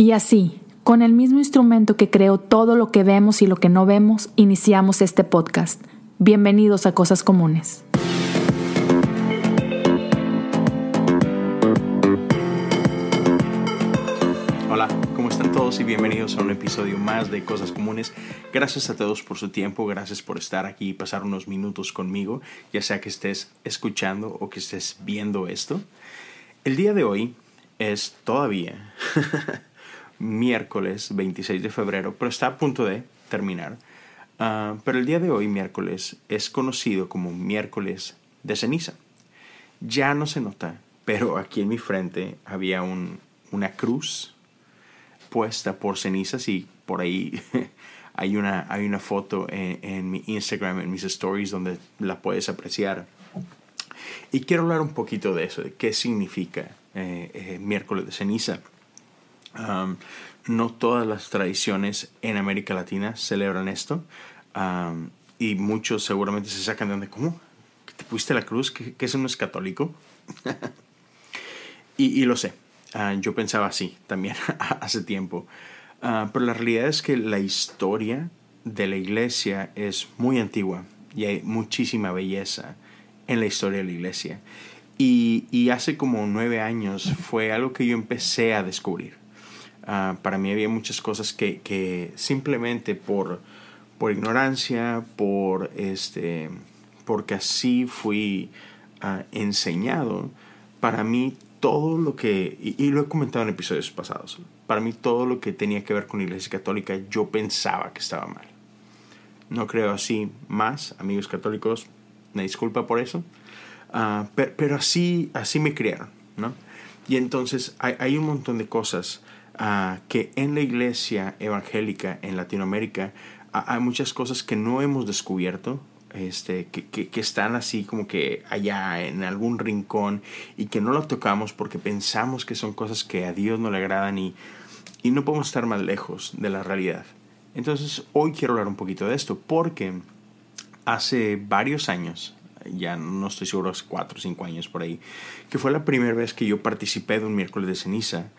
Y así, con el mismo instrumento que creó todo lo que vemos y lo que no vemos, iniciamos este podcast. Bienvenidos a Cosas Comunes. Hola, ¿cómo están todos y bienvenidos a un episodio más de Cosas Comunes? Gracias a todos por su tiempo, gracias por estar aquí y pasar unos minutos conmigo, ya sea que estés escuchando o que estés viendo esto. El día de hoy es todavía miércoles 26 de febrero, pero está a punto de terminar. Ah, pero el día de hoy, miércoles, es conocido como miércoles de ceniza. Ya no se nota, pero aquí en mi frente había un, una cruz puesta por cenizas y por ahí hay una, hay una foto en, mi Instagram, en mis stories, donde la puedes apreciar. Y quiero hablar un poquito de eso, de qué significa eh, eh, miércoles de ceniza no todas las tradiciones en América Latina celebran esto. y muchos seguramente se sacan de donde, ¿cómo? ¿Que te pusiste la cruz? ¿Que, eso no es católico? y, lo sé. Ah, yo pensaba así también hace tiempo. Ah, pero la realidad es que la historia de la iglesia es muy antigua y hay muchísima belleza en la historia de la iglesia. Y, y hace como nueve años fue algo que yo empecé a descubrir. Ah, para mí había muchas cosas que, simplemente por, por ignorancia, por este, porque así fui ah, enseñado, para mí todo lo que, y, lo he comentado en episodios pasados, para mí todo lo que tenía que ver con la Iglesia Católica yo pensaba que estaba mal. No creo así más, amigos católicos, me disculpa por eso, ah, pero, así, así me criaron, ¿no? Y entonces hay, hay un montón de cosas que en la iglesia evangélica en Latinoamérica hay muchas cosas que no hemos descubierto, este, que, que, están así como que allá en algún rincón y que no lo tocamos porque pensamos que son cosas que a Dios no le agradan y, y no podemos estar más lejos de la realidad. Entonces hoy quiero hablar un poquito de esto porque hace varios años, ya no estoy seguro, cuatro o cinco años por ahí, que fue la primera vez que yo participé de un miércoles de ceniza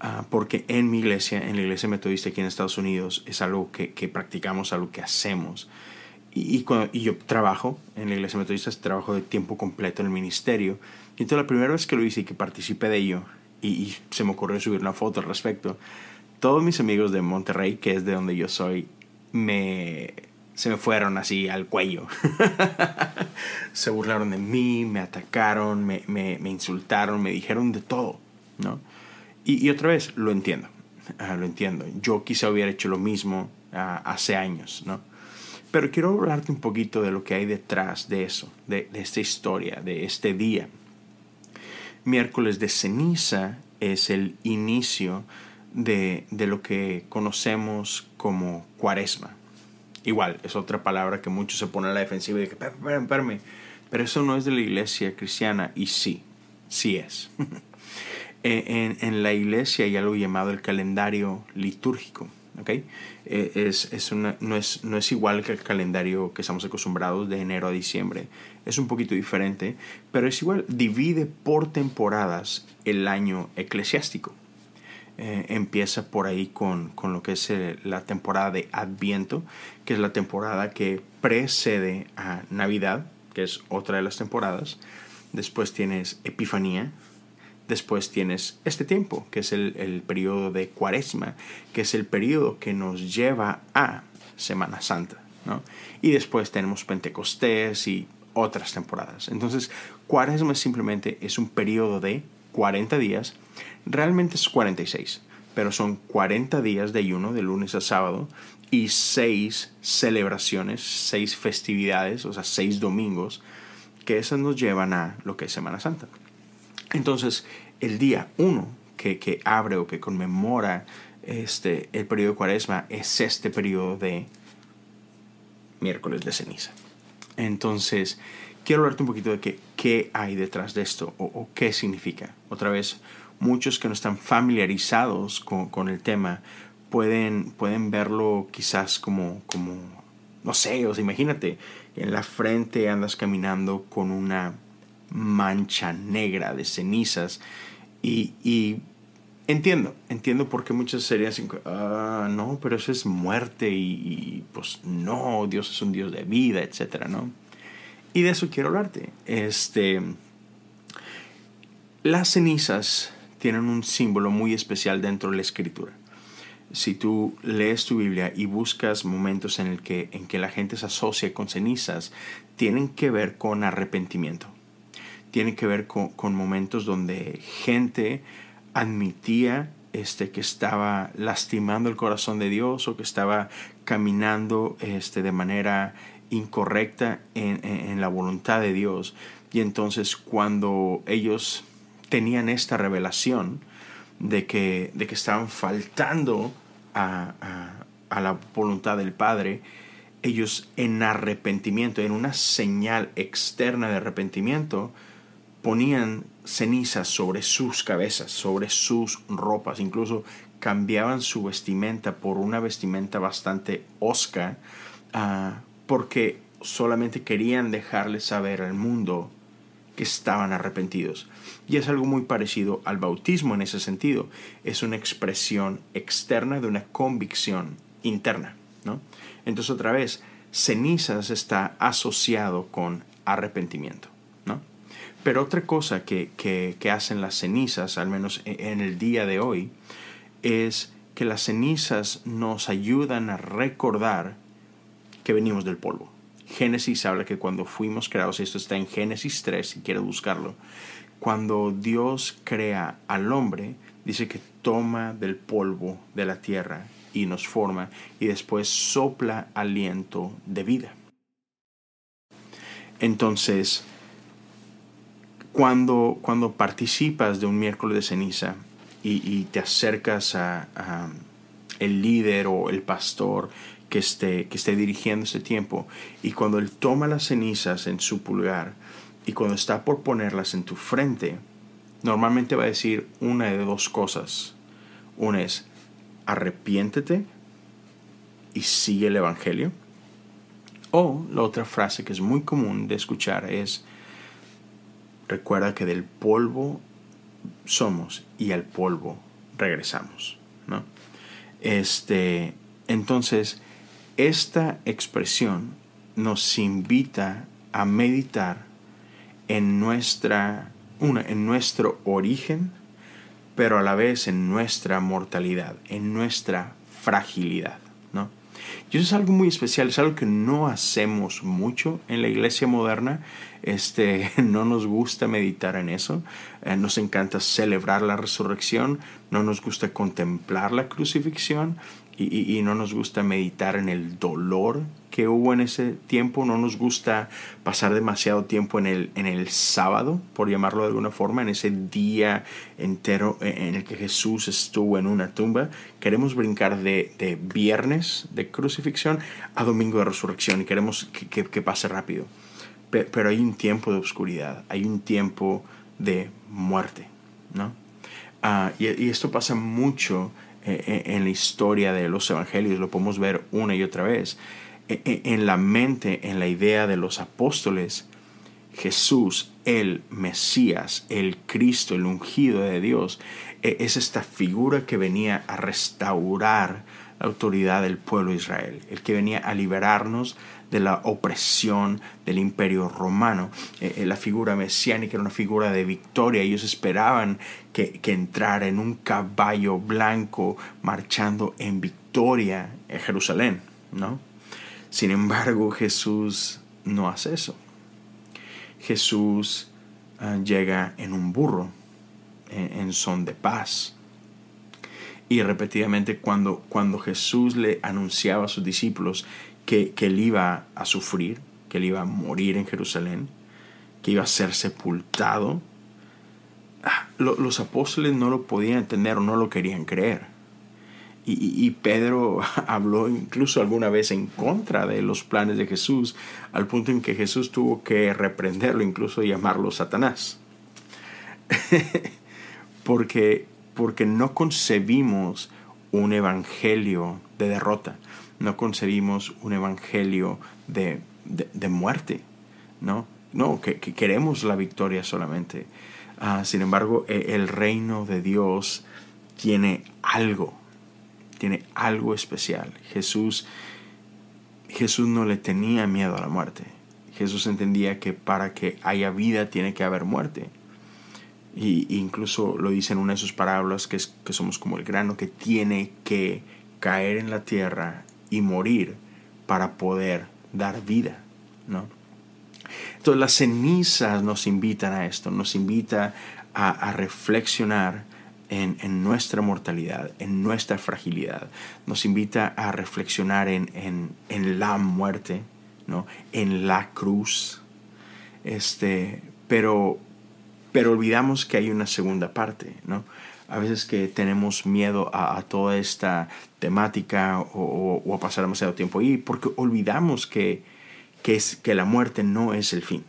Ah, porque en mi iglesia, en la iglesia metodista aquí en Estados Unidos, es algo que, que practicamos, algo que hacemos. Y, y, cuando, y, yo trabajo en la iglesia metodista, trabajo de tiempo completo en el ministerio. Y entonces la primera vez que lo hice y que participé de ello, y, se me ocurrió subir una foto al respecto, todos mis amigos de Monterrey, que es de donde yo soy, me, se me fueron así al cuello. se burlaron de mí, me atacaron, me, me, me insultaron, me dijeron de todo, ¿no? Y, otra vez, lo entiendo, ah, lo entiendo. Yo quizá hubiera hecho lo mismo ah, hace años, ¿no? Pero quiero hablarte un poquito de lo que hay detrás de eso, de, esta historia, de este día. Miércoles de ceniza es el inicio de, de lo que conocemos como cuaresma. Igual, es otra palabra que muchos se ponen a la defensiva y dicen, espérame, pero eso no es de la iglesia cristiana. Y sí, sí es. en, en, la iglesia hay algo llamado el calendario litúrgico. ¿okay? Eh, es, es una, no, es, no es igual que el calendario que estamos acostumbrados de enero a diciembre. Es un poquito diferente, pero es igual. Divide por temporadas el año eclesiástico. Eh, empieza por ahí con, con lo que es la temporada de Adviento, que es la temporada que precede a Navidad, que es otra de las temporadas. Después tienes Epifanía, Después tienes este tiempo, que es el, el periodo de cuaresma, que es el periodo que nos lleva a Semana Santa. ¿no? Y después tenemos Pentecostés y otras temporadas. Entonces, cuaresma simplemente es un periodo de 40 días. Realmente es 46, pero son 40 días de ayuno de lunes a sábado y 6 celebraciones, 6 festividades, o sea, 6 domingos, que esas nos llevan a lo que es Semana Santa. Entonces, el día 1 que, que, abre o que conmemora este, el periodo de cuaresma es este periodo de miércoles de ceniza. Entonces, quiero hablarte un poquito de qué, qué hay detrás de esto o, qué significa. Otra vez, muchos que no están familiarizados con, con el tema pueden, pueden verlo quizás como, como, no sé, o sea, imagínate, en la frente andas caminando con una mancha negra de cenizas y, entiendo, entiendo por qué muchas serían ah, no, pero eso es muerte y, y, pues no, Dios es un Dios de vida, etcétera, ¿no? Y de eso quiero hablarte. Este, las cenizas tienen un símbolo muy especial dentro de la escritura. Si tú lees tu Biblia y buscas momentos en el que, en que la gente se asocia con cenizas, tienen que ver con arrepentimiento. Tienen que ver con, momentos donde gente admitía este, que estaba lastimando el corazón de Dios o que estaba caminando este, de manera incorrecta en, la voluntad de Dios. Y entonces cuando ellos tenían esta revelación de que, de que estaban faltando a, a, la voluntad del Padre, ellos en arrepentimiento, en una señal externa de arrepentimiento, ponían cenizas sobre sus cabezas, sobre sus ropas, incluso cambiaban su vestimenta por una vestimenta bastante osca, uh, porque solamente querían dejarle saber al mundo que estaban arrepentidos. Y es algo muy parecido al bautismo en ese sentido. Es una expresión externa de una convicción interna. ¿no? Entonces otra vez, cenizas está asociado con arrepentimiento. Pero otra cosa que, que, que hacen las cenizas, al menos e, en el día de hoy, es que las cenizas nos ayudan a recordar que venimos del polvo. Génesis habla que cuando fuimos creados, esto está en Génesis 3, si quieres buscarlo, cuando Dios crea al hombre, dice que toma del polvo de la tierra y nos forma y después sopla aliento de vida. Entonces, cuando, cuando participas de un miércoles de ceniza y, te acercas a, el líder o el pastor que esté, que esté dirigiendo este tiempo. Y cuando Él toma las cenizas en su pulgar y cuando está por ponerlas en tu frente, normalmente va a decir una de dos cosas. Una es, arrepiéntete y sigue el Evangelio. O la otra frase que es muy común de escuchar es, recuerda que del polvo somos y al polvo regresamos. ¿no? Este, entonces, esta expresión nos invita a meditar en, nuestra, una, en nuestro origen, pero a la vez en nuestra mortalidad, en nuestra fragilidad. Y eso es algo muy especial, es algo que no hacemos mucho en la iglesia moderna. Este, no nos gusta meditar en eso, eh, nos encanta celebrar la resurrección, no nos gusta contemplar la crucifixión, y, no nos gusta meditar en el dolor que hubo en ese tiempo, no nos gusta pasar demasiado tiempo en el, en el sábado, por llamarlo de alguna forma, en ese día entero en el que Jesús estuvo en una tumba. Queremos brincar de, de viernes de crucifixión a domingo de resurrección y queremos que, que, pase rápido. Pero, hay un tiempo de oscuridad, hay un tiempo de muerte, ¿no? Y, y esto pasa mucho eh, eh, en la historia de los evangelios, lo podemos ver una y otra vez. Eh, en la mente, en la idea de los apóstoles, Jesús, el Mesías, el Cristo, el ungido de Dios, es esta figura que venía a restaurar la autoridad del pueblo de Israel, el que venía a liberarnos de la opresión del imperio romano. La figura mesiánica era una figura de victoria. Ellos esperaban que, que entrara en un caballo blanco marchando en victoria en Jerusalén. ¿no? Sin embargo, Jesús no hace eso. Jesús ah, llega en un burro, en, son de paz. Y repetidamente cuando, cuando Jesús le anunciaba a sus discípulos que, él iba a sufrir, que él iba a morir en Jerusalén, que iba a ser sepultado, ah, los apóstoles no lo podían entender o no lo querían creer. Y, Pedro habló incluso alguna vez en contra de los planes de Jesús, al punto en que Jesús tuvo que reprenderlo, incluso llamarlo Satanás. porque, porque no concebimos un evangelio de derrota no concebimos un evangelio de, muerte, ¿no? No, que, queremos la victoria solamente. Ah, sin embargo, e, el reino de Dios tiene algo, tiene algo especial. Jesús, Jesús no le tenía miedo a la muerte. Jesús entendía que para que haya vida tiene que haber muerte. Y incluso lo dice en una de sus parábolas que, es, que somos como el grano que tiene que caer en la tierra y morir para poder dar vida, ¿no? Entonces las cenizas nos invitan a esto, nos invita a, reflexionar en, nuestra mortalidad, en nuestra fragilidad, nos invita a reflexionar en, la muerte, ¿no? en la cruz, este, pero, pero olvidamos que hay una segunda parte, ¿no? A veces que tenemos miedo a, toda esta temática o, a pasar demasiado tiempo ahí, porque olvidamos que, que, es, que la muerte no es el fin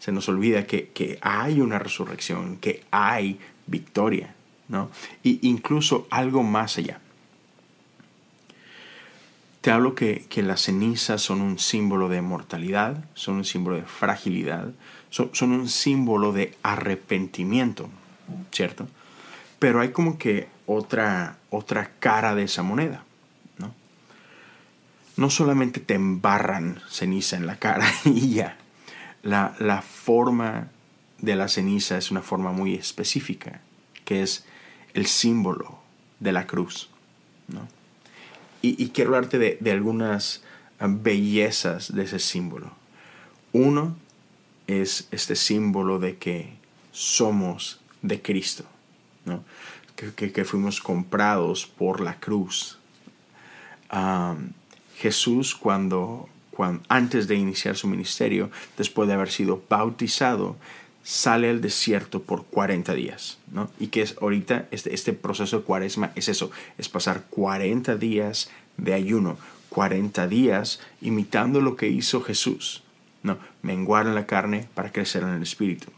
se nos olvida que, hay una resurrección, que hay victoria, ¿no? Y incluso algo más allá. Te hablo que, las cenizas son un símbolo de mortalidad, son un símbolo de fragilidad, son, son un símbolo de arrepentimiento, ¿cierto? Pero hay como que otra, otra cara de esa moneda, ¿no? No solamente te embarran ceniza en la cara y ya, la, forma de la ceniza es una forma muy específica, que es el símbolo de la cruz. Y, quiero hablarte de, algunas ah, bellezas de ese símbolo. Uno es este símbolo de que somos de Cristo, que, fuimos comprados por la cruz. Jesús cuando antes de iniciar su ministerio, después de haber sido bautizado, sale al desierto por 40 días, ¿no? Y que es ahorita este, este proceso de cuaresma es eso, es pasar 40 días de ayuno, 40 días imitando lo que hizo Jesús, ¿no? Menguar en la carne para crecer en el espíritu.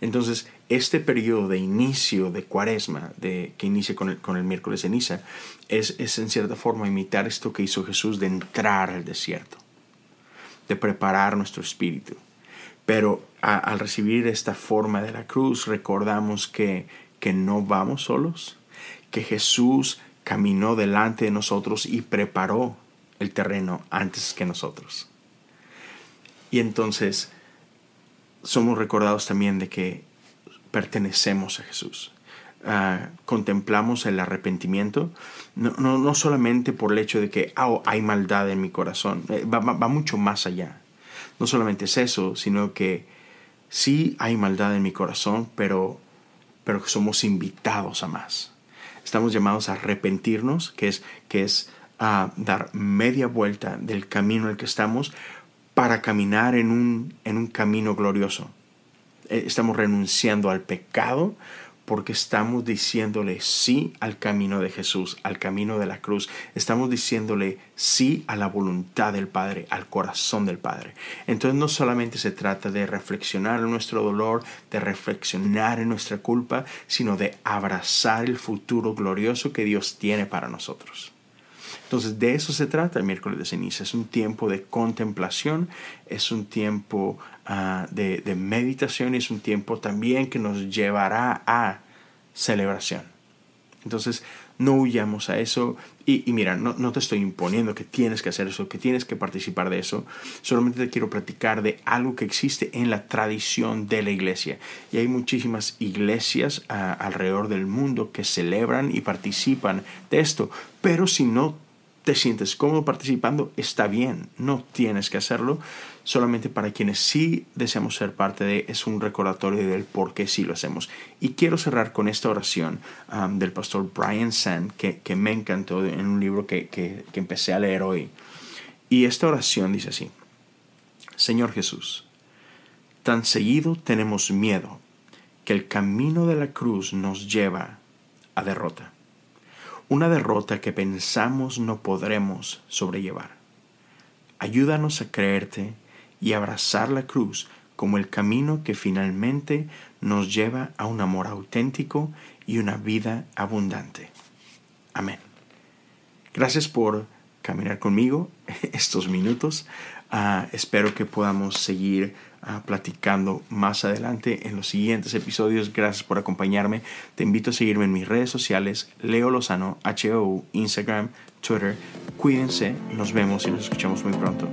Entonces, este periodo de inicio de cuaresma, de, que inicia con el, con el miércoles ceniza, es, es en cierta forma imitar esto que hizo Jesús de entrar al desierto, de preparar nuestro espíritu. Pero al recibir esta forma de la cruz, recordamos que, que no vamos solos, que Jesús caminó delante de nosotros y preparó el terreno antes que nosotros. Y entonces somos recordados también de que pertenecemos a Jesús. Ah, contemplamos el arrepentimiento, no, no, solamente por el hecho de que oh, hay maldad en mi corazón, eh, va, mucho más allá. No solamente es eso, sino que sí hay maldad en mi corazón, pero, pero somos invitados a más. Estamos llamados a arrepentirnos, que es, que es a dar media vuelta del camino en el que estamos para caminar en un, en un camino glorioso. Eh, estamos renunciando al pecado porque estamos diciéndole sí al camino de Jesús, al camino de la cruz. Estamos diciéndole sí a la voluntad del Padre, al corazón del Padre. Entonces no solamente se trata de reflexionar en nuestro dolor, de reflexionar en nuestra culpa, sino de abrazar el futuro glorioso que Dios tiene para nosotros. Entonces de eso se trata el miércoles de ceniza. Es un tiempo de contemplación, es un tiempo ah, de, meditación y es un tiempo también que nos llevará a celebración. Entonces no huyamos a eso y, mira, no, no, te estoy imponiendo que tienes que hacer eso, que tienes que participar de eso. Solamente te quiero platicar de algo que existe en la tradición de la iglesia. Y hay muchísimas iglesias ah, alrededor del mundo que celebran y participan de esto. Pero si no te sientes cómodo participando, está bien, no tienes que hacerlo. Solamente para quienes sí deseamos ser parte de, es un recordatorio del por qué sí lo hacemos. Y quiero cerrar con esta oración um, del pastor Brian Sand, que, que, me encantó en un libro que, que, que empecé a leer hoy. Y esta oración dice así, Señor Jesús, tan seguido tenemos miedo que el camino de la cruz nos lleva a derrota una derrota que pensamos no podremos sobrellevar. Ayúdanos a creerte y abrazar la cruz como el camino que finalmente nos lleva a un amor auténtico y una vida abundante. Amén. Gracias por caminar conmigo estos minutos. Ah, espero que podamos seguir ah, platicando más adelante en los siguientes episodios. Gracias por acompañarme. Te invito a seguirme en mis redes sociales, Leo Lozano, HO, Instagram, Twitter. Cuídense, nos vemos y nos escuchamos muy pronto.